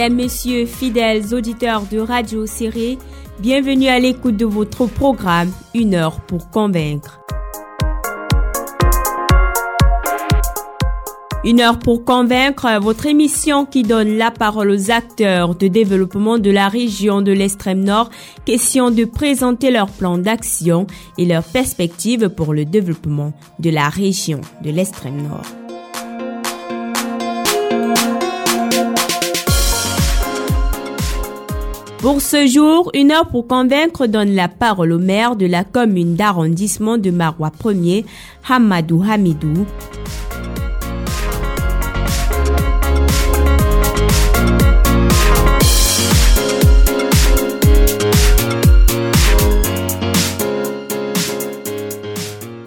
Madame, Messieurs, fidèles auditeurs de Radio Série, bienvenue à l'écoute de votre programme Une heure pour convaincre. Une heure pour convaincre, votre émission qui donne la parole aux acteurs de développement de la région de l'extrême nord, question de présenter leur plan d'action et leurs perspectives pour le développement de la région de l'extrême nord. Pour ce jour, une heure pour convaincre donne la parole au maire de la commune d'arrondissement de Marois 1er, Hamadou Hamidou.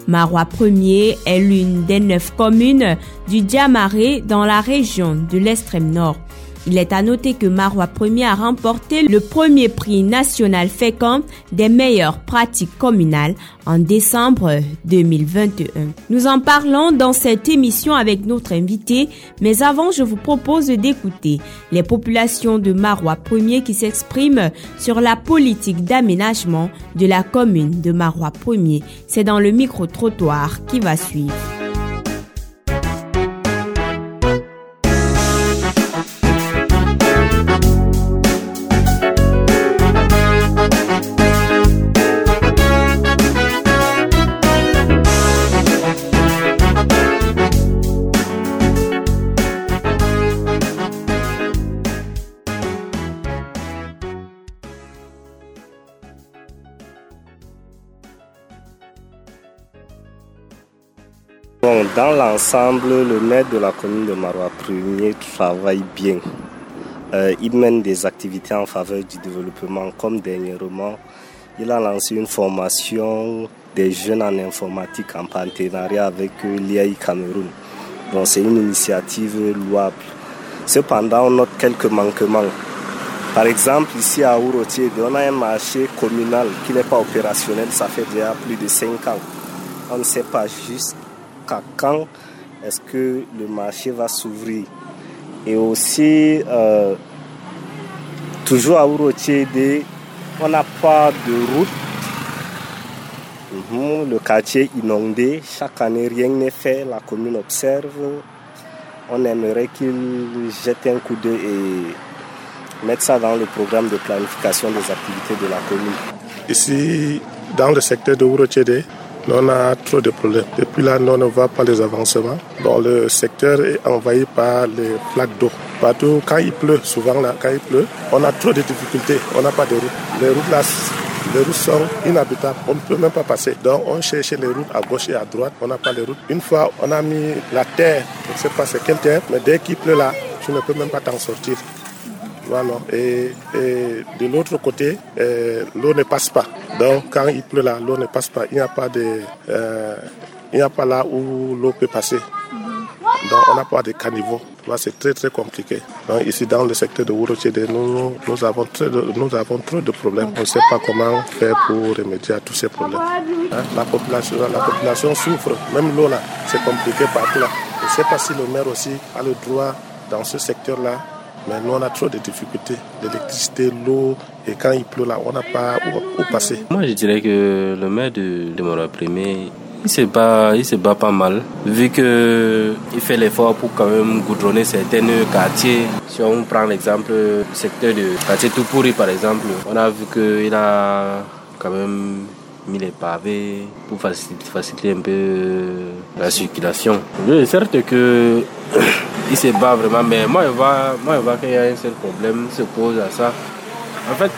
Marois 1er est l'une des neuf communes du Diamaré dans la région de l'extrême nord. Il est à noter que Marois Premier a remporté le premier prix national fécond des meilleures pratiques communales en décembre 2021. Nous en parlons dans cette émission avec notre invité, mais avant je vous propose d'écouter les populations de Marois Premier qui s'expriment sur la politique d'aménagement de la commune de Marois Premier. C'est dans le micro-trottoir qui va suivre. Dans l'ensemble, le maire de la commune de Marois Premier travaille bien. Euh, il mène des activités en faveur du développement, comme dernièrement, il a lancé une formation des jeunes en informatique en partenariat avec l'IAI Cameroun. C'est une initiative louable. Cependant, on note quelques manquements. Par exemple, ici à Ourotier, on a un marché communal qui n'est pas opérationnel, ça fait déjà plus de 5 ans. On ne sait pas juste quand est-ce que le marché va s'ouvrir? Et aussi, euh, toujours à Ourotiede, on n'a pas de route. Mhm, le quartier inondé, chaque année rien n'est fait, la commune observe. On aimerait qu'il jette un coup d'œil et mette ça dans le programme de planification des activités de la commune. Ici, dans le secteur de on a trop de problèmes. Depuis là, on ne voit pas les avancements. le secteur est envahi par les flaques d'eau. Partout, quand il pleut, souvent là, quand il pleut, on a trop de difficultés. On n'a pas de route. Les routes là, les routes sont inhabitables. On ne peut même pas passer. Donc, on cherche les routes à gauche et à droite. On n'a pas les routes. Une fois, on a mis la terre. Je ne sais pas c'est quelle terre, mais dès qu'il pleut là, tu ne peux même pas t'en sortir. Voilà. Et, de l'autre côté, euh, l'eau ne passe pas. Donc quand il pleut là, l'eau ne passe pas. Il n'y a pas de, euh, il n'y a pas là où l'eau peut passer. Donc on n'a pas de caniveau. C'est très très compliqué. Ici dans le secteur de Wurochede, nous, avons nous avons trop de problèmes. On ne sait pas comment faire pour remédier à tous ces problèmes. Hein, la, population, la population souffre. Même l'eau là, c'est compliqué partout là. Je ne sais pas si le maire aussi a le droit dans ce secteur là mais nous, on a trop de difficultés. L'électricité, l'eau, et quand il pleut là, on n'a pas où, passer. Moi, je dirais que le maire de, de Mora il se bat, il se bat pas mal, vu que il fait l'effort pour quand même goudronner certains quartiers. Si on prend l'exemple du secteur du quartier Toupouri, par exemple, on a vu qu'il a quand même mis les pavés pour faciliter, un peu la circulation. certes que il se bat vraiment, mais moi je vois, moi, je vois qu'il y a un seul problème qui se pose à ça. En fait,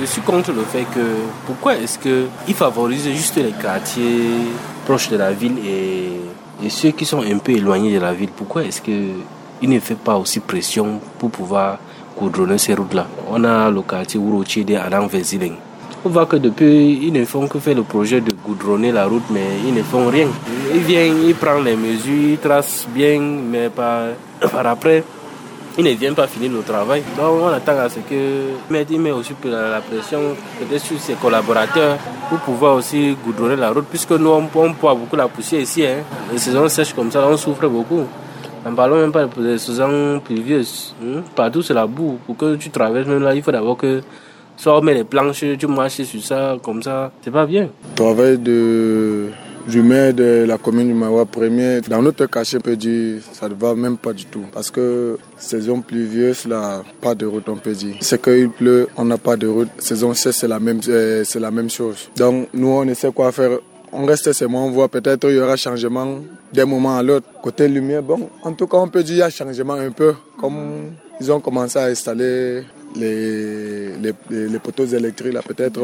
je suis contre le fait que pourquoi est-ce qu'il favorise juste les quartiers proches de la ville et, ceux qui sont un peu éloignés de la ville? Pourquoi est-ce qu'il ne fait pas aussi pression pour pouvoir goudronner ces routes-là? On a le quartier à Véziling. On voit que depuis, ils ne font que faire le projet de goudronner la route, mais ils ne font rien. Ils viennent, ils prennent les mesures, ils tracent bien, mais par, par après, ils ne viennent pas finir le travail. Donc on attend à ce que il met aussi la pression peut-être sur ses collaborateurs pour pouvoir aussi goudronner la route, puisque nous on, on beaucoup la poussière ici. Hein. Les saisons sèches comme ça, on souffre beaucoup. En parlant même pas des saisons pluvieuses. Hein. Partout c'est la boue. Pour que tu traverses même là, il faut d'abord que soit on met les planches, tu marches sur ça, comme ça, c'est pas bien. Travail de du de la commune du Mawa premier, dans notre quartier, on peut dire, ça ne va même pas du tout. Parce que saison pluvieuse, là, pas de route, on peut dire. C'est qu'il pleut, on n'a pas de route. Saison sèche, c'est la même, euh, la même chose. Donc, nous, on essaie quoi faire? On reste moi, on voit peut-être il y aura changement d'un moment à l'autre. Côté lumière, bon, en tout cas, on peut dire qu'il y a changement un peu. Comme ils ont commencé à installer les, les, poteaux électriques, là, peut-être,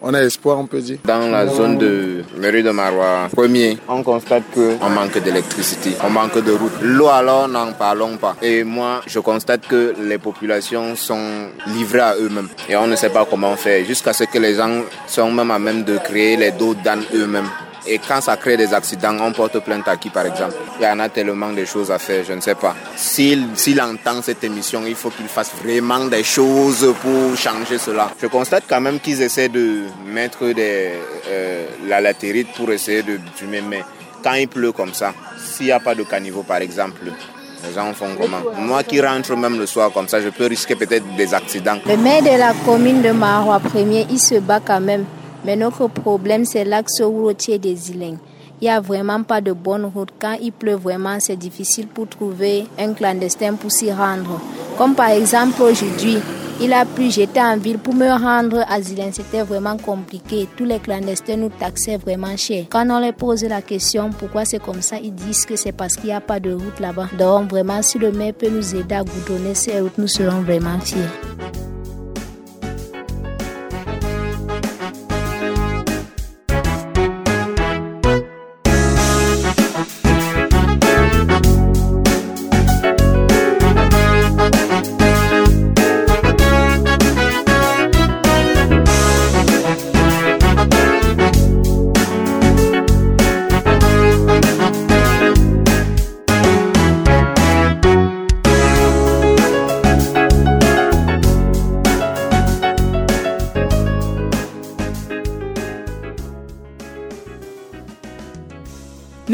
on a espoir, on peut dire. Dans la zone de mairie de Marois, premier, on constate qu'on manque d'électricité, on manque de route. L'eau, alors, n'en parlons pas. Et moi, je constate que les populations sont livrées à eux-mêmes. Et on ne sait pas comment faire, jusqu'à ce que les gens sont même à même de créer les dos dans eux-mêmes. Et quand ça crée des accidents, on porte plainte à qui par exemple? Il y en a tellement de choses à faire, je ne sais pas. S'il entend cette émission, il faut qu'il fasse vraiment des choses pour changer cela. Je constate quand même qu'ils essaient de mettre euh, la latérite pour essayer de tuer, mais quand il pleut comme ça, s'il n'y a pas de caniveau par exemple, les gens font comment? Moi qui rentre même le soir comme ça, je peux risquer peut-être des accidents. Le maire de la commune de Marois premier, il se bat quand même mais notre problème, c'est l'axe routier des îles. Il n'y a vraiment pas de bonne route. Quand il pleut vraiment, c'est difficile pour trouver un clandestin pour s'y rendre. Comme par exemple aujourd'hui, il a plu, j'étais en ville pour me rendre à Zilin, c'était vraiment compliqué. Tous les clandestins nous taxaient vraiment cher. Quand on leur pose la question pourquoi c'est comme ça, ils disent que c'est parce qu'il n'y a pas de route là-bas. Donc vraiment, si le maire peut nous aider à goudronner ces routes, nous serons vraiment fiers.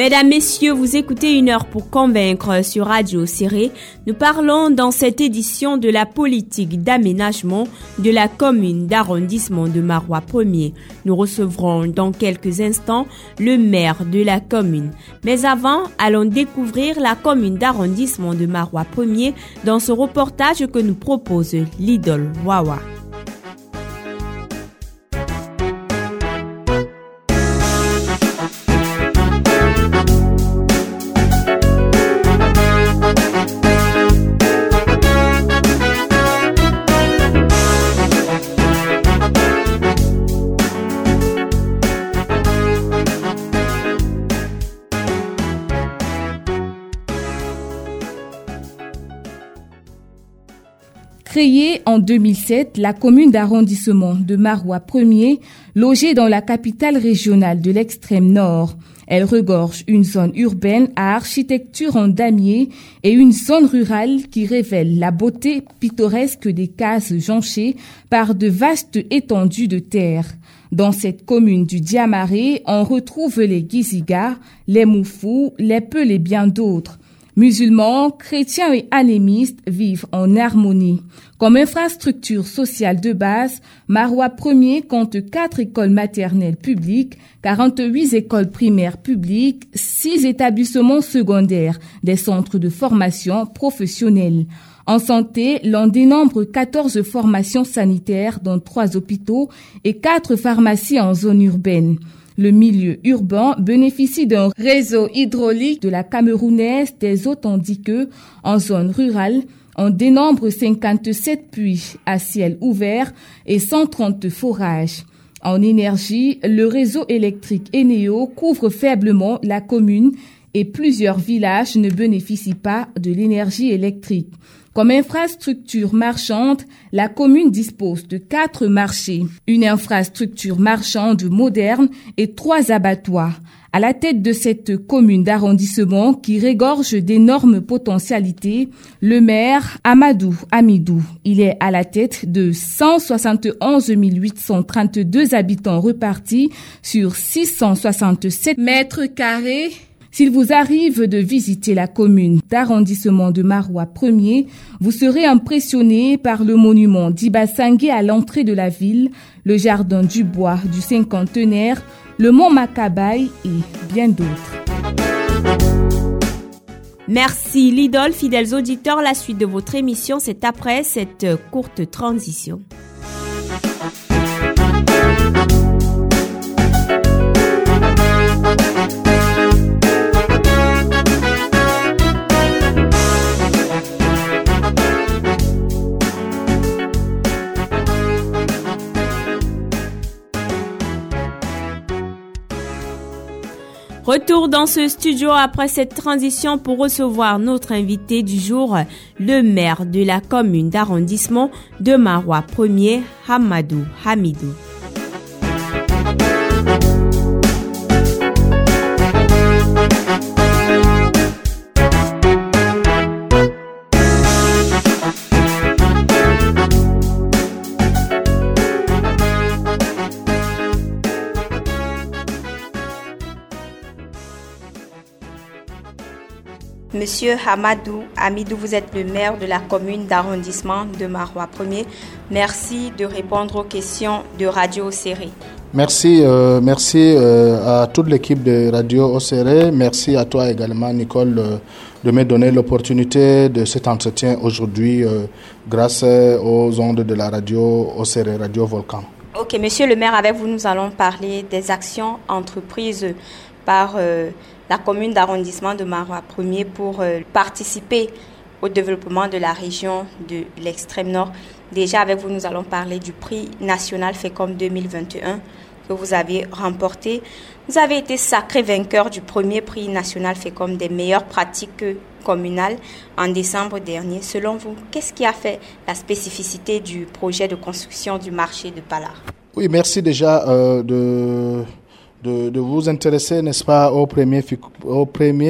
Mesdames, Messieurs, vous écoutez une heure pour convaincre sur Radio Serré. Nous parlons dans cette édition de la politique d'aménagement de la commune d'arrondissement de Marois 1er. Nous recevrons dans quelques instants le maire de la commune. Mais avant, allons découvrir la commune d'arrondissement de Marois 1er dans ce reportage que nous propose l'idole Wawa. Créée en 2007, la commune d'arrondissement de Marois 1er, logée dans la capitale régionale de l'extrême nord. Elle regorge une zone urbaine à architecture en damier et une zone rurale qui révèle la beauté pittoresque des cases jonchées par de vastes étendues de terre. Dans cette commune du Diamaré, on retrouve les Gizigas, les Moufous, les Peuls et bien d'autres. Musulmans, chrétiens et animistes vivent en harmonie. Comme infrastructure sociale de base, Marois 1er compte 4 écoles maternelles publiques, 48 écoles primaires publiques, 6 établissements secondaires, des centres de formation professionnelle. En santé, l'on dénombre 14 formations sanitaires dans 3 hôpitaux et 4 pharmacies en zone urbaine. Le milieu urbain bénéficie d'un réseau hydraulique de la camerounaise des eaux tandis que, en zone rurale, On dénombre 57 puits à ciel ouvert et 130 forages. En énergie, le réseau électrique Eneo couvre faiblement la commune et plusieurs villages ne bénéficient pas de l'énergie électrique. Comme infrastructure marchande, la commune dispose de quatre marchés, une infrastructure marchande moderne et trois abattoirs. À la tête de cette commune d'arrondissement qui régorge d'énormes potentialités, le maire Amadou Amidou. Il est à la tête de 171 832 habitants repartis sur 667 mètres carrés s'il vous arrive de visiter la commune d'arrondissement de Marois 1er, vous serez impressionné par le monument d'Ibasangé à l'entrée de la ville, le jardin du bois du cinquantenaire, le mont Makabaï et bien d'autres. Merci Lidol, fidèles auditeurs. La suite de votre émission, c'est après cette courte transition. Retour dans ce studio après cette transition pour recevoir notre invité du jour, le maire de la commune d'arrondissement de Marois 1er, Hamadou Hamidou. Monsieur Hamadou Amidou, vous êtes le maire de la commune d'arrondissement de Marois 1er. Merci de répondre aux questions de Radio Océré. Merci, euh, merci euh, à toute l'équipe de Radio Océré. Merci à toi également, Nicole, euh, de me donner l'opportunité de cet entretien aujourd'hui grâce aux ondes de la radio Océré, Radio Volcan. Ok, monsieur le maire, avec vous, nous allons parler des actions entreprises par la commune d'arrondissement de Marois 1er pour euh, participer au développement de la région de l'extrême nord. Déjà avec vous, nous allons parler du prix national FECOM 2021 que vous avez remporté. Vous avez été sacré vainqueur du premier prix national FECOM des meilleures pratiques communales en décembre dernier. Selon vous, qu'est-ce qui a fait la spécificité du projet de construction du marché de Palar Oui, merci déjà euh, de de, vous intéresser, n'est-ce pas, au premier,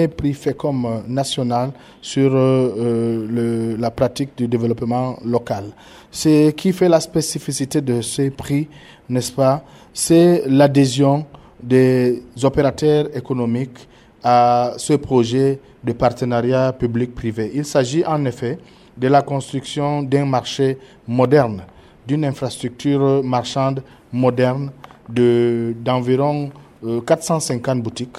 prix FECOM national sur euh, euh, la pratique du développement local. Ce qui fait la spécificité de ces prix, n'est-ce pas, c'est l'adhésion des opérateurs économiques à ce projet de partenariat public-privé. Il s'agit en effet de la construction d'un marché moderne, d'une infrastructure marchande moderne d'environ 450 euh, boutiques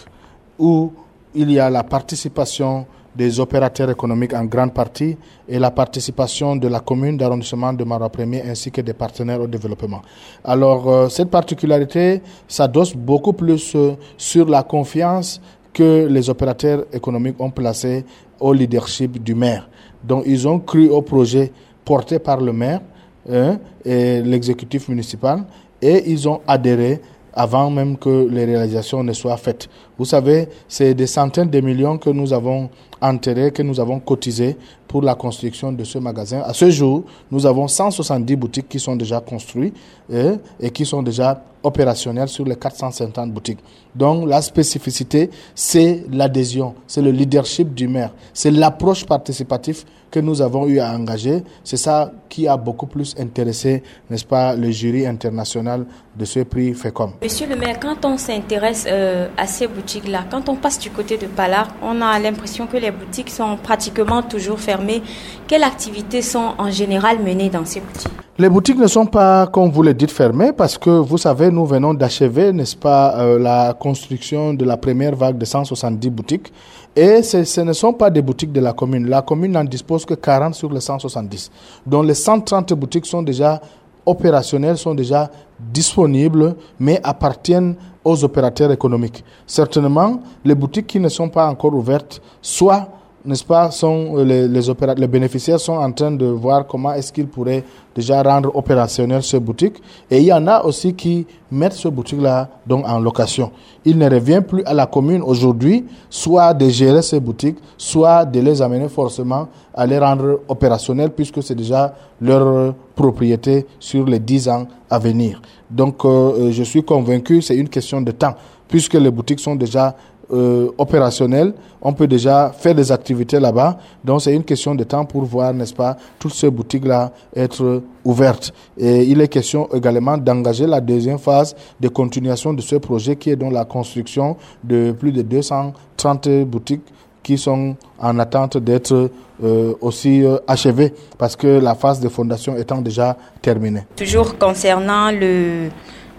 où il y a la participation des opérateurs économiques en grande partie et la participation de la commune d'arrondissement de Marois Premier ainsi que des partenaires au développement. Alors euh, cette particularité s'adosse beaucoup plus euh, sur la confiance que les opérateurs économiques ont placée au leadership du maire. Donc ils ont cru au projet porté par le maire hein, et l'exécutif municipal et ils ont adhéré avant même que les réalisations ne soient faites. Vous savez, c'est des centaines de millions que nous avons enterrés, que nous avons cotisés pour la construction de ce magasin. À ce jour, nous avons 170 boutiques qui sont déjà construites et, et qui sont déjà opérationnelles sur les 450 boutiques. Donc la spécificité, c'est l'adhésion, c'est le leadership du maire, c'est l'approche participative que nous avons eu à engager. C'est ça qui a beaucoup plus intéressé, n'est-ce pas, le jury international de ce prix FECOM. Monsieur le maire, quand on s'intéresse euh, à ces boutiques-là, quand on passe du côté de Palar, on a l'impression que les boutiques sont pratiquement toujours fermées. Quelles activités sont en général menées dans ces boutiques? Les boutiques ne sont pas, comme vous le dites, fermées parce que vous savez, nous venons d'achever, n'est-ce pas, euh, la construction de la première vague de 170 boutiques. Et ce ne sont pas des boutiques de la commune. La commune n'en dispose que 40 sur les 170. Donc les 130 boutiques sont déjà opérationnelles, sont déjà disponibles, mais appartiennent aux opérateurs économiques. Certainement, les boutiques qui ne sont pas encore ouvertes, soit n'est-ce pas, sont euh, les, les, les bénéficiaires sont en train de voir comment est-ce qu'ils pourraient déjà rendre opérationnel ce boutique. Et il y en a aussi qui mettent ce boutique-là donc en location. Il ne revient plus à la commune aujourd'hui, soit de gérer ces boutiques, soit de les amener forcément à les rendre opérationnels puisque c'est déjà leur propriété sur les 10 ans à venir. Donc, euh, je suis convaincu, c'est une question de temps puisque les boutiques sont déjà euh, opérationnel, on peut déjà faire des activités là-bas. Donc c'est une question de temps pour voir, n'est-ce pas, toutes ces boutiques-là être ouvertes. Et il est question également d'engager la deuxième phase de continuation de ce projet qui est dans la construction de plus de 230 boutiques qui sont en attente d'être euh, aussi euh, achevées parce que la phase de fondation étant déjà terminée. Toujours concernant le,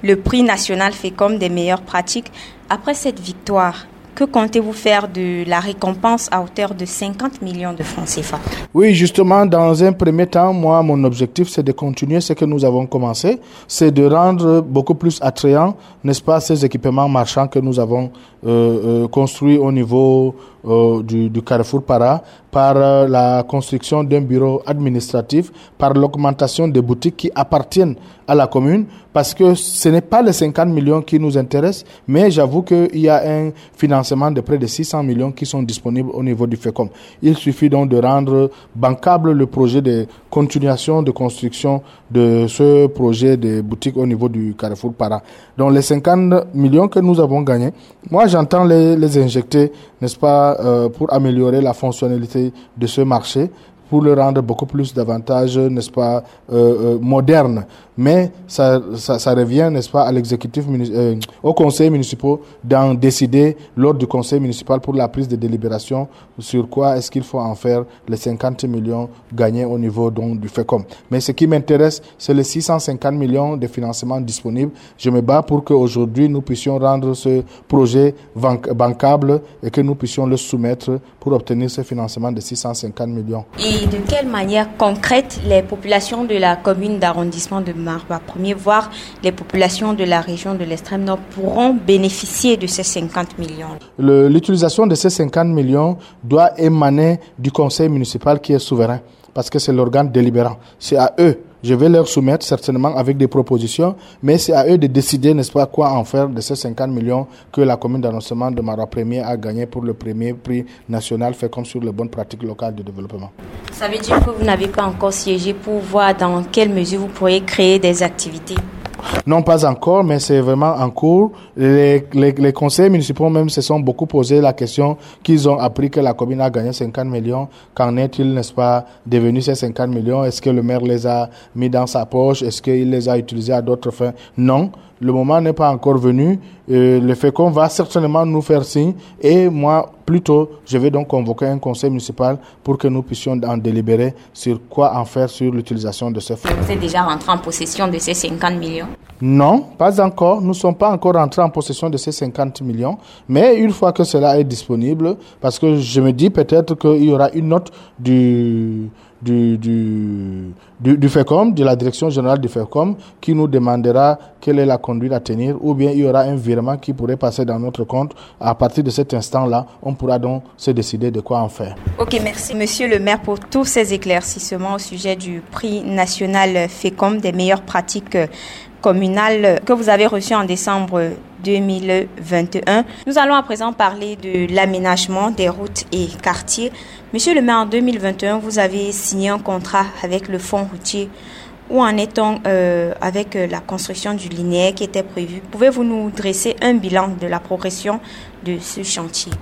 le prix national comme des meilleures pratiques, après cette victoire, que comptez-vous faire de la récompense à hauteur de 50 millions de francs CFA? Oui, justement, dans un premier temps, moi, mon objectif, c'est de continuer ce que nous avons commencé, c'est de rendre beaucoup plus attrayant, n'est-ce pas, ces équipements marchands que nous avons euh, euh, construits au niveau euh, du, du, Carrefour Para par la construction d'un bureau administratif, par l'augmentation des boutiques qui appartiennent à la commune, parce que ce n'est pas les 50 millions qui nous intéressent, mais j'avoue qu'il y a un financement de près de 600 millions qui sont disponibles au niveau du FECOM. Il suffit donc de rendre bancable le projet de continuation de construction de ce projet de boutique au niveau du Carrefour Para. Donc les 50 millions que nous avons gagnés, moi j'entends les, injecter, n'est-ce pas, euh, pour améliorer la fonctionnalité de ce marché, pour le rendre beaucoup plus davantage, n'est-ce pas, euh, euh, moderne mais ça, revient, n'est-ce pas, à l'exécutif, euh, au conseil municipal d'en décider lors du conseil municipal pour la prise de délibération sur quoi est-ce qu'il faut en faire les 50 millions gagnés au niveau donc, du FECOM. Mais ce qui m'intéresse, c'est les 650 millions de financement disponibles. Je me bats pour qu'aujourd'hui nous puissions rendre ce projet bancable et que nous puissions le soumettre pour obtenir ce financement de 650 millions. Et de quelle manière concrète les populations de la commune d'arrondissement de Marois Premier, voire les populations de la région de l'extrême nord pourront bénéficier de ces 50 millions L'utilisation de ces 50 millions doit émaner du conseil municipal qui est souverain, parce que c'est l'organe délibérant. C'est à eux je vais leur soumettre certainement avec des propositions, mais c'est à eux de décider, n'est-ce pas, quoi en faire de ces 50 millions que la commune d'annoncement de Marois Premier a gagné pour le premier prix national fait comme sur les bonnes pratiques locales de développement. Ça veut dire que vous n'avez pas encore siégé pour voir dans quelle mesure vous pourriez créer des activités? Non, pas encore, mais c'est vraiment en cours. Les, conseils municipaux même se sont beaucoup posé la question qu'ils ont appris que la commune a gagné 50 millions. Qu'en est-il, n'est-ce pas, devenu ces 50 millions? Est-ce que le maire les a mis dans sa poche? Est-ce qu'il les a utilisés à d'autres fins? Non le moment n'est pas encore venu. Euh, le FECOM va certainement nous faire signe et moi, plutôt, je vais donc convoquer un conseil municipal pour que nous puissions en délibérer sur quoi en faire sur l'utilisation de ce fonds. Vous êtes déjà rentré en possession de ces 50 millions? Non, pas encore. Nous ne sommes pas encore rentrés en possession de ces 50 millions. Mais une fois que cela est disponible, parce que je me dis peut-être qu'il y aura une note du du, du, du, FECOM, de la direction générale du FECOM, qui nous demandera quelle est la conduite à tenir, ou bien il y aura un virement qui pourrait passer dans notre compte. À partir de cet instant-là, on pourra donc se décider de quoi en faire. Ok, merci Monsieur le maire pour tous ces éclaircissements au sujet du prix national FECOM des meilleures pratiques communales que vous avez reçu en décembre 2021. Nous allons à présent parler de l'aménagement des routes et quartiers. Monsieur le maire, en 2021, vous avez signé un contrat avec le fonds routier. Où en est-on euh, avec la construction du linéaire qui était prévu? Pouvez-vous nous dresser un bilan de la progression de ce chantier?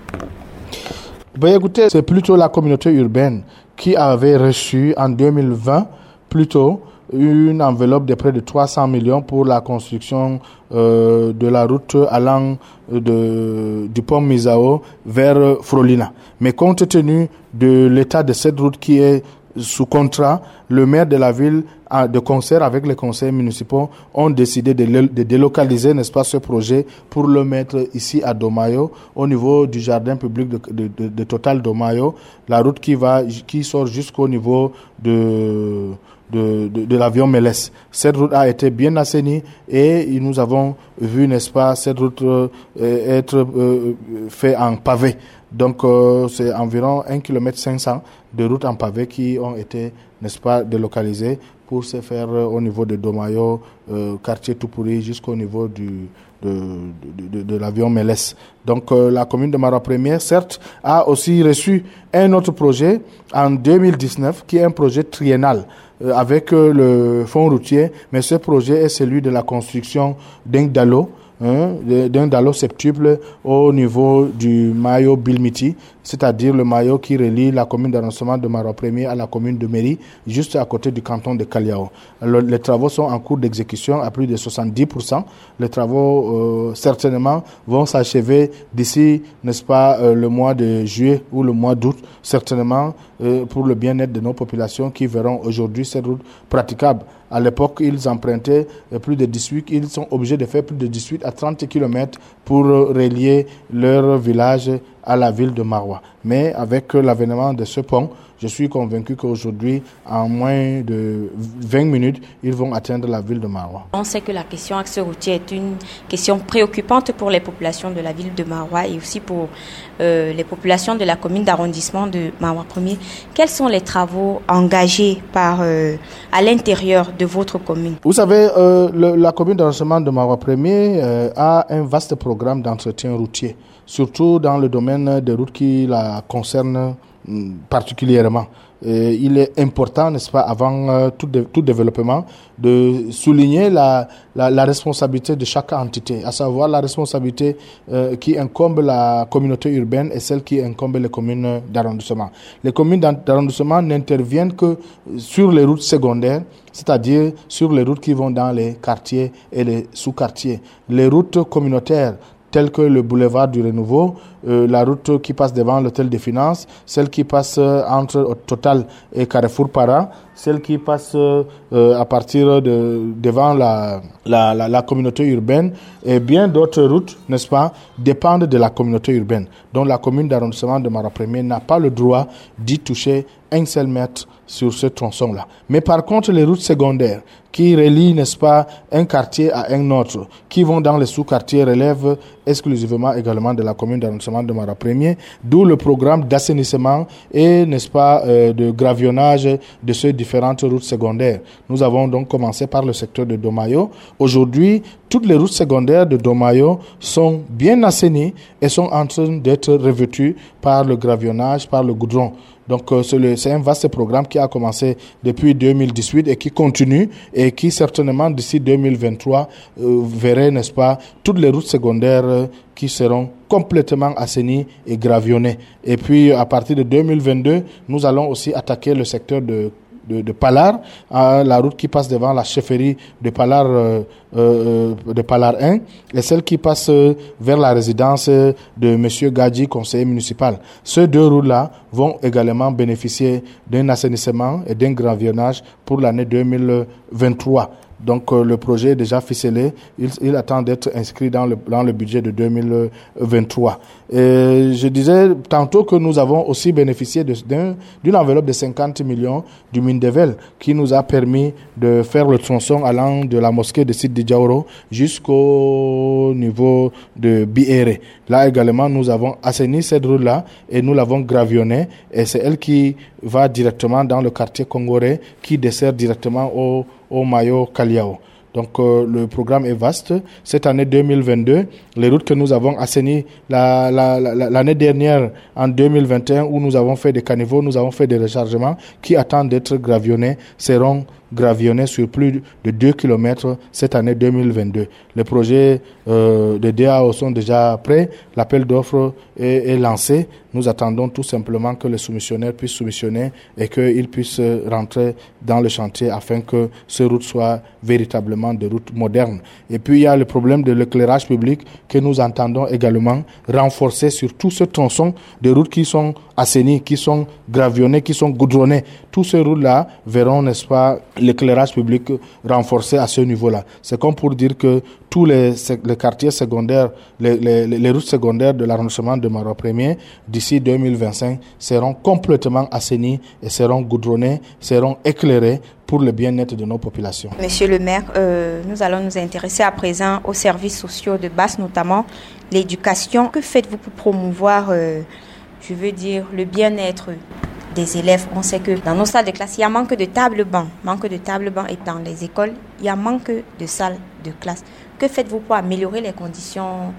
Ben, Écoutez, c'est plutôt la communauté urbaine qui avait reçu en 2020 plutôt une enveloppe de près de 300 millions pour la construction euh, de la route allant de, du pont Misao vers Frolina. Mais compte tenu de l'état de cette route qui est sous contrat, le maire de la ville, de concert avec les conseils municipaux, ont décidé de, délocaliser, n'est-ce pas, ce projet pour le mettre ici à Domayo, au niveau du jardin public de, de, de Total Domayo, la route qui va, qui sort jusqu'au niveau de de, l'avion Mélès. Cette route a été bien assainie et nous avons vu, n'est-ce pas, cette route euh, être euh, faite en pavé. Donc euh, c'est environ 1 km 500 de routes en pavé qui ont été, n'est-ce pas, délocalisées pour se faire au niveau de Domayo, quartier Toupouri, jusqu'au niveau du, de, l'avion Mélès. Donc euh, la commune de Marois Première, certes, a aussi reçu un autre projet en 2019 qui est un projet triennal euh, avec euh, le fonds routier, mais ce projet est celui de la construction d'un dalo Hein, d'un dalo septuple au niveau du maillot Bilmiti, c'est-à-dire le maillot qui relie la commune d'arrondissement de Marois Premier à la commune de Méry, juste à côté du canton de Caliao. les travaux sont en cours d'exécution à plus de 70%. Les travaux, euh, certainement, vont s'achever d'ici, n'est-ce pas, euh, le mois de juillet ou le mois d'août, certainement, euh, pour le bien-être de nos populations qui verront aujourd'hui cette route praticable. À l'époque, ils empruntaient plus de 18, ils sont obligés de faire plus de 18 à 30 km pour relier leur village à la ville de Marois. Mais avec l'avènement de ce pont, je suis convaincu qu'aujourd'hui, en moins de 20 minutes, ils vont atteindre la ville de Marois. On sait que la question axe routier est une question préoccupante pour les populations de la ville de Marois et aussi pour euh, les populations de la commune d'arrondissement de Marois 1 Quels sont les travaux engagés par, euh, à l'intérieur de votre commune? Vous savez, euh, la commune d'arrondissement de Marois 1 a un vaste programme d'entretien routier, surtout dans le domaine des routes qui la concernent Particulièrement. il est important, n'est-ce pas, avant euh, tout, développement, de souligner la, la, responsabilité de chaque entité, à savoir la responsabilité euh, qui incombe la communauté urbaine et celle qui incombe les communes d'arrondissement. Les communes d'arrondissement n'interviennent que sur les routes secondaires, c'est-à-dire sur les routes qui vont dans les quartiers et les sous-quartiers. Les routes communautaires telles que le boulevard du Renouveau, euh, la route qui passe devant l'hôtel des finances, celle qui passe euh, entre Total et Carrefour Para, celle qui passe euh, à partir de devant la, la, communauté urbaine et bien d'autres routes, n'est-ce pas, dépendent de la communauté urbaine. Donc la commune d'arrondissement de Mara n'a pas le droit d'y toucher un seul mètre sur ce tronçon-là. Mais par contre, les routes secondaires qui relient, n'est-ce pas, un quartier à un autre, qui vont dans les sous-quartiers, relèvent exclusivement également de la commune d'arrondissement de Mara Premier, d'où le programme d'assainissement et, n'est-ce pas, euh, de gravionnage de ces différentes routes secondaires. Nous avons donc commencé par le secteur de Domayo. Aujourd'hui, toutes les routes secondaires de Domayo sont bien assainies et sont en train d'être revêtues par le gravionnage, par le goudron. Donc euh, c'est un vaste programme qui a commencé depuis 2018 et qui continue et qui certainement d'ici 2023 euh, verrait, n'est-ce pas, toutes les routes secondaires euh, qui seront complètement assainies et gravionnées. Et puis à partir de 2022, nous allons aussi attaquer le secteur de de, de Palar, à la route qui passe devant la chefferie de Palar, euh, euh, de Palar 1, et celle qui passe vers la résidence de Monsieur Gadji, conseiller municipal. Ces deux routes-là vont également bénéficier d'un assainissement et d'un gravillonnage pour l'année 2023. Donc euh, le projet est déjà ficelé. Il, attend d'être inscrit dans le, dans le budget de 2023. Et je disais tantôt que nous avons aussi bénéficié d'une enveloppe de 50 millions du Mindevel qui nous a permis de faire le tronçon allant de la mosquée de Sidi Diaoro jusqu'au niveau de Biéré. Là également, nous avons assaini cette route-là et nous l'avons gravillonnée et c'est elle qui va directement dans le quartier congolais qui dessert directement au au maillot Kaliao. Donc euh, le programme est vaste. Cette année 2022, les routes que nous avons assainies l'année dernière en 2021 où nous avons fait des caniveaux, nous avons fait des rechargements qui attendent d'être gravillonnés seront gravillonnés sur plus de 2 km cette année 2022. Les projets euh, de DAO sont déjà prêts, l'appel d'offres est, lancé. Nous attendons tout simplement que les soumissionnaires puissent soumissionner et qu'ils puissent rentrer dans le chantier afin que ces routes soient véritablement des routes modernes. Et puis il y a le problème de l'éclairage public que nous entendons également renforcer sur tout ce tronçon de routes qui sont assainies, qui sont gravillonnées, qui sont goudronnées. Tous ces routes-là verront, n'est-ce pas, l'éclairage public renforcé à ce niveau-là. C'est comme pour dire que tous les, quartiers secondaires, les, routes secondaires de l'arrondissement de Marois Premier d'ici 2025 seront complètement assainis et seront goudronnés, seront éclairés pour le bien-être de nos populations. Monsieur le maire, euh, nous allons nous intéresser à présent aux services sociaux de base, notamment l'éducation. Que faites-vous pour promouvoir, euh, je veux dire, le bien-être des élèves? On sait que dans nos salles de classe, il y a manque de tables bancs, manque de tables bancs et dans les écoles, il y a manque de salles de classe. Que faites-vous pour améliorer les conditions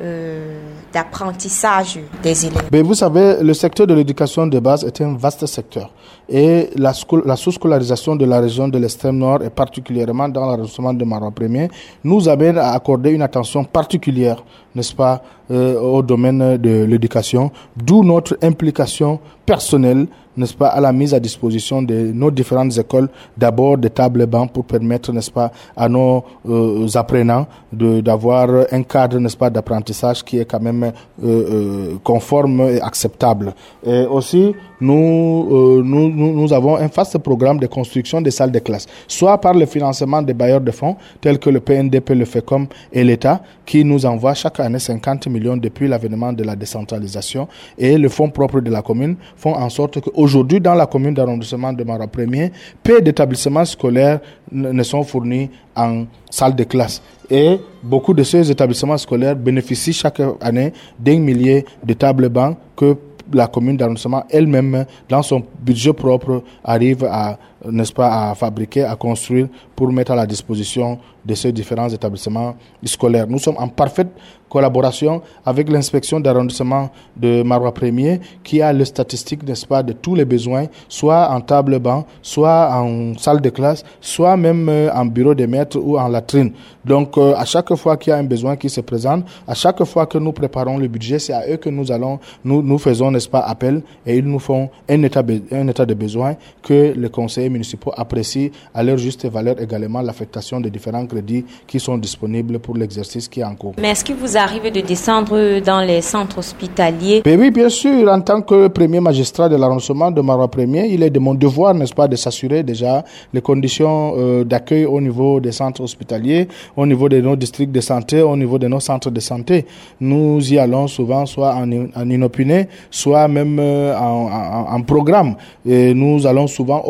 euh, d'apprentissage des élèves? Ben, Vous savez, le secteur de l'éducation de base est un vaste secteur. Et la, la sous-scolarisation de la région de l'extrême nord, et particulièrement dans l'arrondissement de Marois Premier, nous amène à accorder une attention particulière, n'est-ce pas, euh, au domaine de l'éducation, d'où notre implication personnelle n'est-ce pas, à la mise à disposition de nos différentes écoles, d'abord des tables bancs pour permettre, n'est-ce pas, à nos euh, apprenants d'avoir un cadre, n'est-ce pas, d'apprentissage qui est quand même euh, euh, conforme et acceptable. Et aussi, nous, nous, nous avons un vaste programme de construction des salles de classe, soit par le financement des bailleurs de fonds, tels que le PNDP, le FECOM et l'État, qui nous envoie chaque année 50 millions depuis l'avènement de la décentralisation, et le fonds propre de la commune font en sorte que Aujourd'hui, dans la commune d'arrondissement de Marois Premier, peu d'établissements scolaires ne sont fournis en salle de classe. Et beaucoup de ces établissements scolaires bénéficient chaque année d'un millier de tables bancs que la commune d'arrondissement elle-même, dans son budget propre, arrive à, n'est-ce pas, à fabriquer, à construire pour mettre à la disposition de ces différents établissements scolaires. Nous sommes en parfaite collaboration avec l'inspection d'arrondissement de Marois Premier qui a les statistiques, n'est-ce pas, de tous les besoins, soit en table banc, soit en salle de classe, soit même euh, en bureau de maître ou en latrine. Donc, euh, à chaque fois qu'il y a un besoin qui se présente, à chaque fois que nous préparons le budget, c'est à eux que nous allons, nous, nous faisons, n'est-ce pas, appel et ils nous font un état, un état de besoin que les conseillers municipaux apprécient à leur juste valeur également l'affectation de différents crédits qui sont disponibles pour l'exercice qui est en cours. Mais est-ce que vous arrive de descendre dans les centres hospitaliers? Ben Oui, bien sûr. En tant que premier magistrat de l'arrondissement de Marois Premier, il est de mon devoir, n'est-ce pas, de s'assurer déjà les conditions euh, d'accueil au niveau des centres hospitaliers, au niveau de nos districts de santé, au niveau de nos centres de santé. Nous y allons souvent soit en, en inopiné, soit même euh, en, en, programme. Et nous allons souvent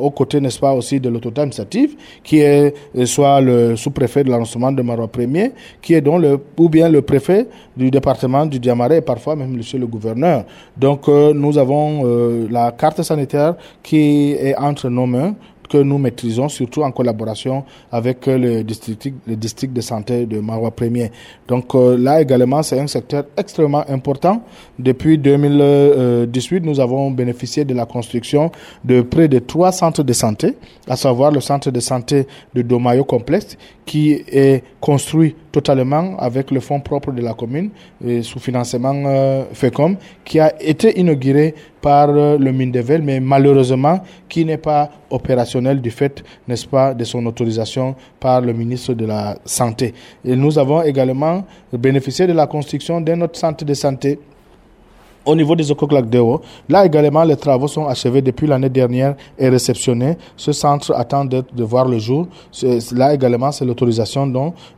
aux au côtés, n'est-ce pas, aussi de l'autorité administrative, qui est euh, soit le sous-préfet de l'arrondissement de Marois Premier, qui est donc le ou bien le préfet du département du Diamaré parfois même monsieur le gouverneur. Donc euh, nous avons euh, la carte sanitaire qui est entre nos mains que nous maîtrisons, surtout en collaboration avec le district, le district de santé de Marois Premier. Donc euh, là également, c'est un secteur extrêmement important. Depuis 2018, nous avons bénéficié de la construction de près de trois centres de santé, à savoir le centre de santé de Domayo Complexe, qui est construit totalement avec le fonds propre de la commune, et sous financement euh, FECOM, qui a été inauguré par euh, le Mindevel, mais malheureusement qui n'est pas opérationnel du fait, n'est-ce pas, de son autorisation par le ministre de la Santé. Et nous avons également bénéficié de la construction d'un autre centre de santé au niveau des Okoklak-Deo, là également, les travaux sont achevés depuis l'année dernière et réceptionnés. Ce centre attend de, de voir le jour. Là également, c'est l'autorisation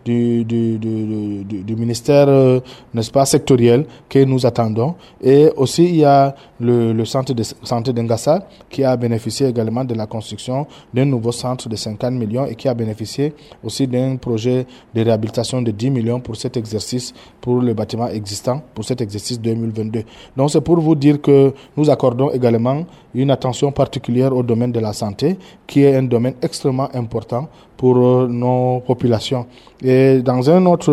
du, du, ministère, euh, n'est-ce pas, sectoriel que nous attendons. Et aussi, il y a le, le centre de santé d'Engassa qui a bénéficié également de la construction d'un nouveau centre de 50 millions et qui a bénéficié aussi d'un projet de réhabilitation de 10 millions pour cet exercice, pour le bâtiment existant, pour cet exercice 2022. Donc c'est pour vous dire que nous accordons également une attention particulière au domaine de la santé, qui est un domaine extrêmement important pour euh, nos populations. Et dans un autre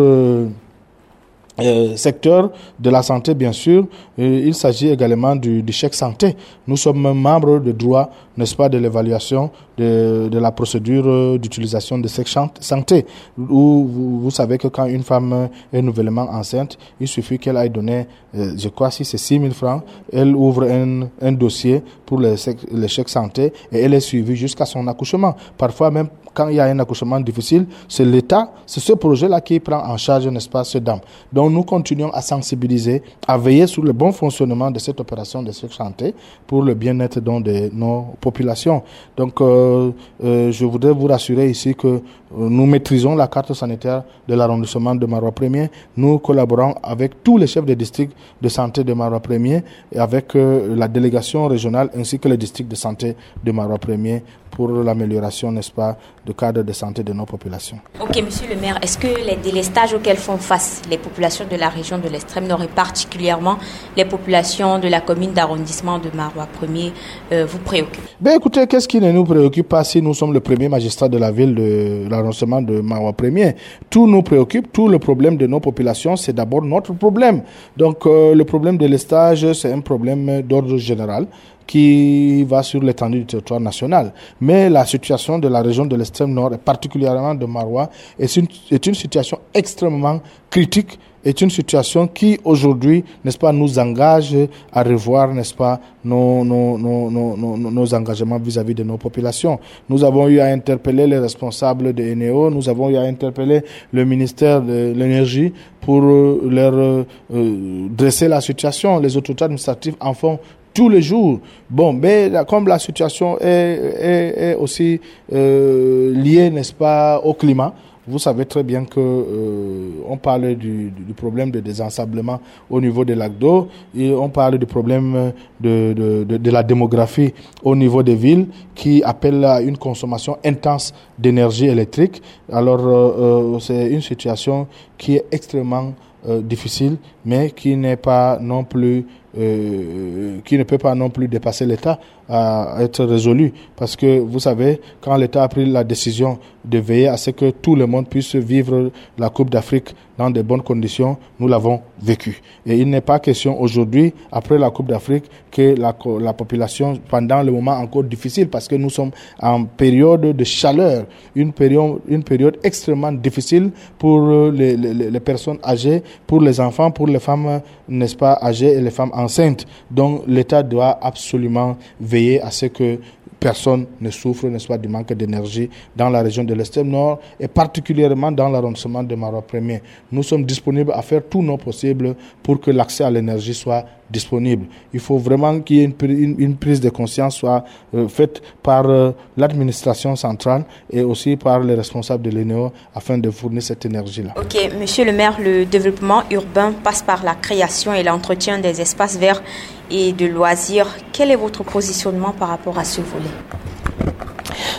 euh, secteur de la santé, bien sûr, euh, il s'agit également du, du, chèque santé. Nous sommes membres de droit, n'est-ce pas, de l'évaluation de, de, la procédure euh, d'utilisation de chèque santé, où vous, vous, savez que quand une femme est nouvellement enceinte, il suffit qu'elle aille donner, je crois si c'est 6 000 francs, elle ouvre un, un dossier pour le, le chèque santé et elle est suivie jusqu'à son accouchement. Parfois même quand il y a un accouchement difficile, c'est l'État, c'est ce projet-là qui prend en charge, n'est-ce pas, ce dame. Donc nous continuons à sensibiliser, à veiller sur le bon fonctionnement de cette opération de santé pour le bien-être de nos populations. Donc euh, euh, je voudrais vous rassurer ici que euh, nous maîtrisons la carte sanitaire de l'arrondissement de Marois 1er. Nous collaborons avec tous les chefs de district de santé de Marois 1er et avec la délégation régionale ainsi que le district de santé de Marois 1er pour l'amélioration, n'est-ce pas, du cadre de santé de nos populations. Ok, monsieur le maire, est-ce que les délestages auxquels font face les populations de la région de l'extrême nord et particulièrement les populations de la commune d'arrondissement de Marois 1er euh, vous préoccupent? Ben écoutez, qu'est-ce qui ne nous préoccupe pas si nous sommes le premier magistrat de la ville de l'arrondissement de Marois 1er Tout nous préoccupe, tout le problème de nos populations, c'est d'abord notre problème. Donc euh, le problème de l'estage, c'est un problème d'ordre général qui va sur l'étendue du territoire national. Mais la situation de la région de l'extrême nord, et particulièrement de Marois, est une, est une situation extrêmement critique est une situation qui aujourd'hui, n'est-ce pas, nous engage à revoir, n'est-ce pas, nos, nos, nos, nos, engagements vis-à-vis de nos populations. Nous avons eu à interpeller les responsables de Eneo, nous avons eu à interpeller le ministère de l'énergie pour euh, leur euh, dresser la situation. Les autorités administratives en font tous les jours. Bon, mais comme la situation est, aussi euh, liée, n'est-ce pas, au climat, vous savez très bien que euh, on parle du, problème de désensablement au niveau des lacs d'eau et on parle du problème de, la démographie au niveau des villes qui appelle à une consommation intense d'énergie électrique. Alors euh, c'est une situation qui est extrêmement difficile, mais qui n'est pas non plus euh, qui ne peut pas non plus dépasser l'État à être résolu. Parce que vous savez, quand l'État a pris la décision de veiller à ce que tout le monde puisse vivre la Coupe d'Afrique dans de bonnes conditions, nous l'avons vécu. Et il n'est pas question aujourd'hui, après la Coupe d'Afrique, que la, la, population, pendant le moment encore difficile, parce que nous sommes en période de chaleur, une période, une période extrêmement difficile pour les, les, les personnes âgées, pour les enfants, pour les femmes, n'est-ce pas, âgées et les femmes enceintes. Donc l'État doit absolument veiller à ce que personne ne souffre, n'est-ce pas, du manque d'énergie dans la région de l'extrême nord et particulièrement dans l'arrondissement de Maroc Premier. Nous sommes disponibles à faire tout nos possible pour que l'accès à l'énergie soit disponible. Il faut vraiment qu'il y ait une, une, prise de conscience soit euh, faite par euh, l'administration centrale et aussi par les responsables de l'ENEO afin de fournir cette énergie-là. Ok, monsieur le maire, le développement urbain passe par la création et l'entretien des espaces verts et de loisirs. Quel est votre positionnement par rapport à ce volet?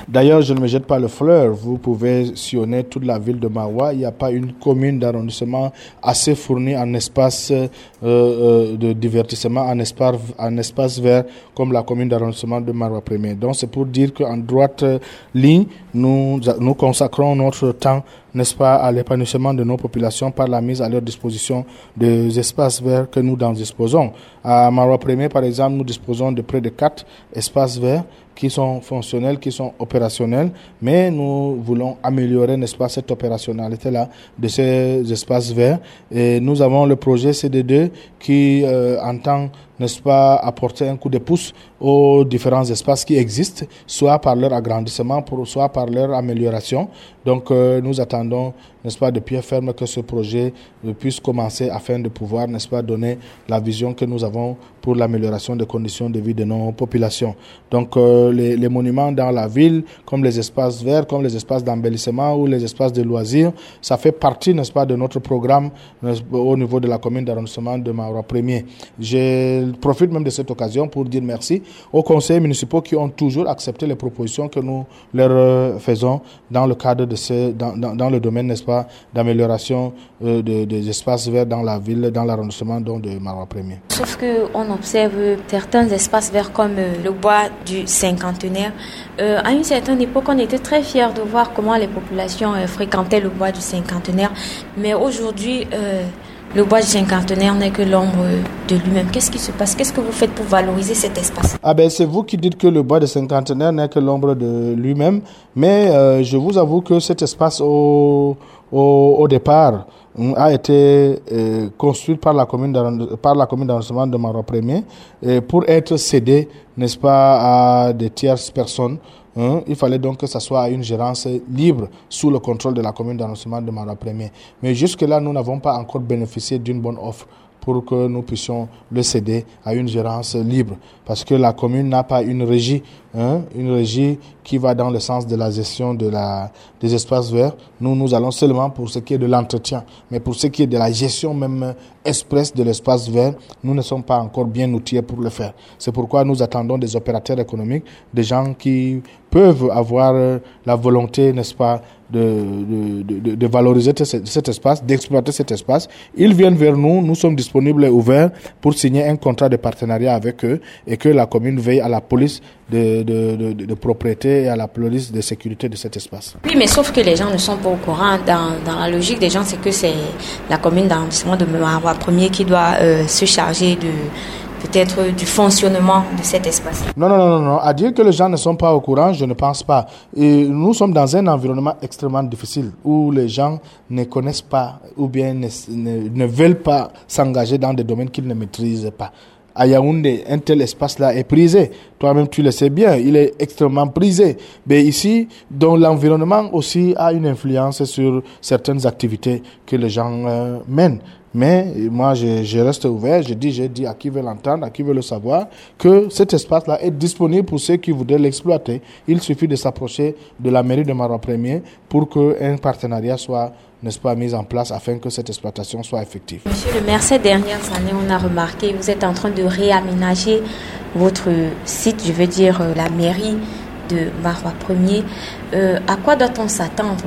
D'ailleurs, je ne me jette pas le fleur. Vous pouvez sillonner toute la ville de Marois. Il n'y a pas une commune d'arrondissement assez fournie en espace euh, euh, de divertissement, en espace, vert comme la commune d'arrondissement de Marois 1 Donc, c'est pour dire qu'en droite ligne, nous, nous consacrons notre temps n'est-ce pas, à l'épanouissement de nos populations par la mise à leur disposition des espaces verts que nous disposons. À Marois 1 par exemple, nous disposons de près de quatre espaces verts qui sont fonctionnels, qui sont opérationnels, mais nous voulons améliorer, n'est-ce pas, cette opérationnalité-là de ces espaces verts. Et nous avons le projet CD2 qui euh, entend n'est-ce pas, apporter un coup de pouce aux différents espaces qui existent, soit par leur agrandissement, soit par leur amélioration. Donc, euh, nous attendons, n'est-ce pas, de pied ferme que ce projet euh, puisse commencer afin de pouvoir, n'est-ce pas, donner la vision que nous avons pour l'amélioration des conditions de vie de nos populations. Donc, euh, les, monuments dans la ville, comme les espaces verts, comme les espaces d'embellissement ou les espaces de loisirs, ça fait partie, n'est-ce pas, de notre programme au niveau de la commune d'arrondissement de Maura Premier. Je profite même de cette occasion pour dire merci aux conseillers municipaux qui ont toujours accepté les propositions que nous leur faisons dans le cadre de ce, dans, dans, le domaine, n'est-ce pas, d'amélioration euh, de, des espaces verts dans la ville, dans l'arrondissement de Marois Premier. Sauf que on observe certains espaces verts comme euh, le bois du cinquantenaire. Euh, à une certaine époque, on était très fiers de voir comment les populations euh, fréquentaient le bois du cinquantenaire, mais aujourd'hui le bois du cinquantenaire n'est que l'ombre de lui-même. Qu'est-ce qui se passe? Qu'est-ce que vous faites pour valoriser cet espace? Ah ben c'est vous qui dites que le bois du cinquantenaire n'est que l'ombre de lui-même, mais euh, je vous avoue que cet espace au, au, départ a été euh, construit par la commune par d'arrondissement de Maroc Premier pour être cédé, n'est-ce pas, à des tierces personnes Hein, il fallait donc que ça soit une gérance libre sous le contrôle de la commune d'arrondissement de Marois Premier. Mais jusque-là, nous n'avons pas encore bénéficié d'une bonne offre pour que nous puissions le céder à une gérance libre. Parce que la commune n'a pas une régie, hein, une régie qui va dans le sens de la gestion de la, des espaces verts. Nous, nous allons seulement pour ce qui est de l'entretien. Mais pour ce qui est de la gestion même express de l'espace vert, nous ne sommes pas encore bien outillés pour le faire. C'est pourquoi nous attendons des opérateurs économiques, des gens qui peuvent avoir la volonté, n'est-ce pas, de, de, de, valoriser cet espace, d'exploiter cet espace. Ils viennent vers nous, nous sommes disponibles et ouverts pour signer un contrat de partenariat avec eux et que la commune veille à la police de, de, propriété et à la police de sécurité de cet espace. Oui, mais sauf que les gens ne sont pas au courant. Dans, dans la logique des gens, c'est que c'est la commune d'arrondissement de Marois premier qui doit euh, se charger de peut-être du fonctionnement de cet espace Non, non, non, non. À dire que les gens ne sont pas au courant, je ne pense pas. Et nous sommes dans un environnement extrêmement difficile où les gens ne connaissent pas ou bien ne, ne, veulent pas s'engager dans des domaines qu'ils ne maîtrisent pas. À Yaoundé, un tel espace-là est prisé. Toi-même, tu le sais bien, il est extrêmement prisé. Mais ici, dans l'environnement aussi a une influence sur certaines activités que les gens euh, mènent. Mais moi, je, reste ouvert. Je dis, j'ai dit à qui veut l'entendre, à qui veut le savoir, que cet espace-là est disponible pour ceux qui voudraient l'exploiter. Il suffit de s'approcher de la mairie de Marois Premier pour qu'un partenariat soit n'est-ce pas, mis en place afin que cette exploitation soit effective. Monsieur le maire, ces dernières années, on a remarqué, vous êtes en train de réaménager votre site, je veux dire euh, la mairie de Marois Premier. Euh, à quoi doit-on s'attendre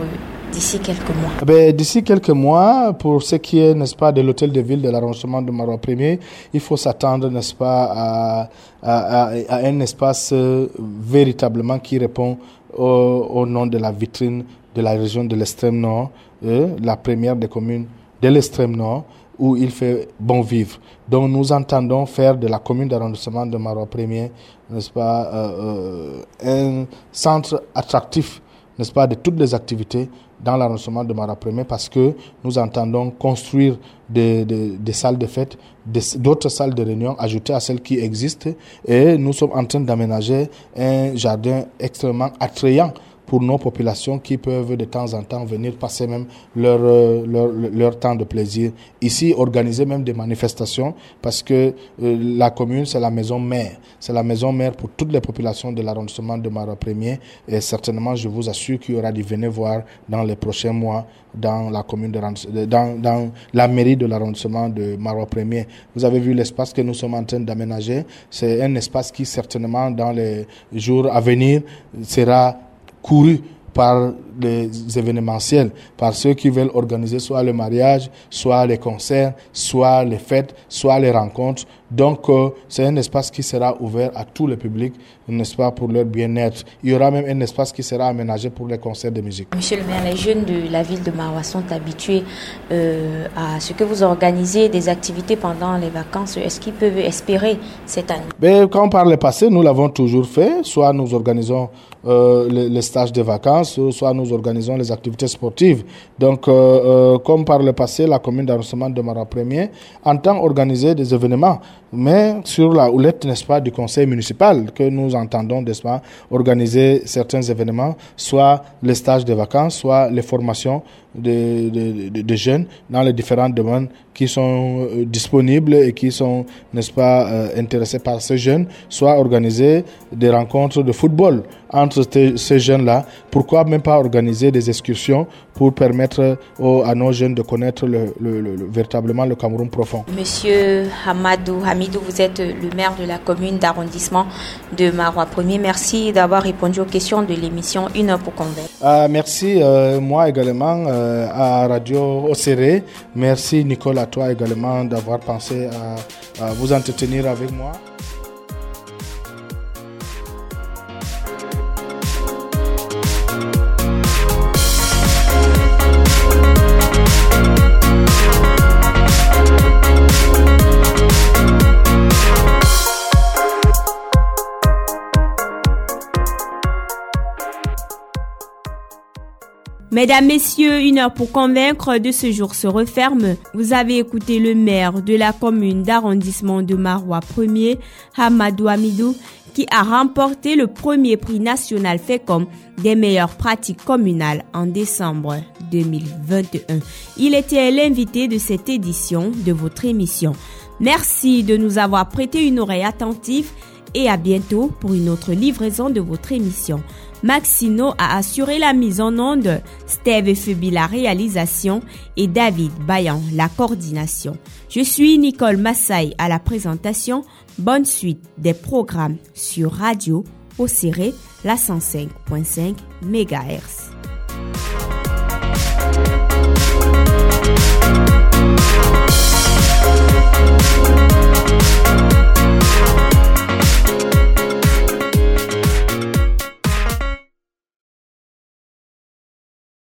d'ici quelques mois? Eh D'ici quelques mois, pour ce qui est, n'est-ce pas, de l'hôtel de ville de l'arrondissement de Marois Premier, il faut s'attendre, n'est-ce pas, à, à, un espace euh, véritablement qui répond au, nom de la vitrine de la région de l'extrême nord, euh, la première des communes de l'extrême nord, où il fait bon vivre. Donc nous entendons faire de la commune d'arrondissement de Marois Premier, n'est-ce pas, euh, un centre attractif, n'est-ce pas, de toutes les activités dans l'arrondissement de Mara Premier parce que nous entendons construire des, des, salles de fête, d'autres salles de réunion ajoutées à celles qui existent et nous sommes en train d'aménager un jardin extrêmement attrayant pour nos populations qui peuvent de temps en temps venir passer même leur, euh, leur, leur temps de plaisir ici, organiser même des manifestations parce que euh, la commune, c'est la maison mère. C'est la maison mère pour toutes les populations de l'arrondissement de Marois Premier et certainement, je vous assure qu'il y aura du venez voir dans les prochains mois dans la commune de dans, dans la mairie de l'arrondissement de Marois Premier. Vous avez vu l'espace que nous sommes en train d'aménager. C'est un espace qui certainement dans les jours à venir sera couru par les événementiels, par ceux qui veulent organiser soit le mariage, soit les concerts, soit les fêtes, soit les rencontres. Donc, euh, c'est un espace qui sera ouvert à tout le public, n'est-ce pas, pour leur bien-être. Il y aura même un espace qui sera aménagé pour les concerts de musique. Monsieur le maire, les jeunes de la ville de Marois sont habitués euh, à ce que vous organisez des activités pendant les vacances. Est-ce qu'ils peuvent espérer cette année? Ben, Quand par le passé, nous l'avons toujours fait. Soit nous organisons euh, les, stages de vacances, soit nous organisons les activités sportives. Donc, euh, euh, comme par le passé, la commune d'arrondissement de Marat Premier entend organiser des événements, mais sur la houlette, n'est-ce pas, du conseil municipal que nous entendons, n'est-ce pas, organiser certains événements, soit les stages de vacances, soit les formations de, de, jeunes dans les différents domaines qui sont euh, disponibles et qui sont, n'est-ce pas, intéressés par ces jeunes, soit organiser des rencontres de football entre ces jeunes-là. Pourquoi même pas organiser des excursions pour permettre à nos jeunes de connaître le, véritablement le Cameroun profond? Monsieur Hamadou Vous êtes le maire de la commune d'arrondissement de Marois Premier. Merci d'avoir répondu aux questions de l'émission Une heure pour convaincre. Ah, merci euh, moi également euh, à Radio Océré. Merci Nicolas, toi également d'avoir pensé à vous entretenir avec moi. Mesdames, Messieurs, une heure pour convaincre de ce jour se referme. Vous avez écouté le maire de la commune d'arrondissement de Marois 1er, Hamadou Amidou, qui a remporté le premier prix national FECOM des meilleures pratiques communales en décembre 2021. Il était l'invité de cette édition de votre émission. Merci de nous avoir prêté une oreille attentive et à bientôt pour une autre livraison de votre émission. Maxino a assuré la mise en onde, Steve Febi la réalisation et David Bayan la coordination. Je suis Nicole Massai à la présentation. Bonne suite des programmes sur radio au la 105.5 MHz.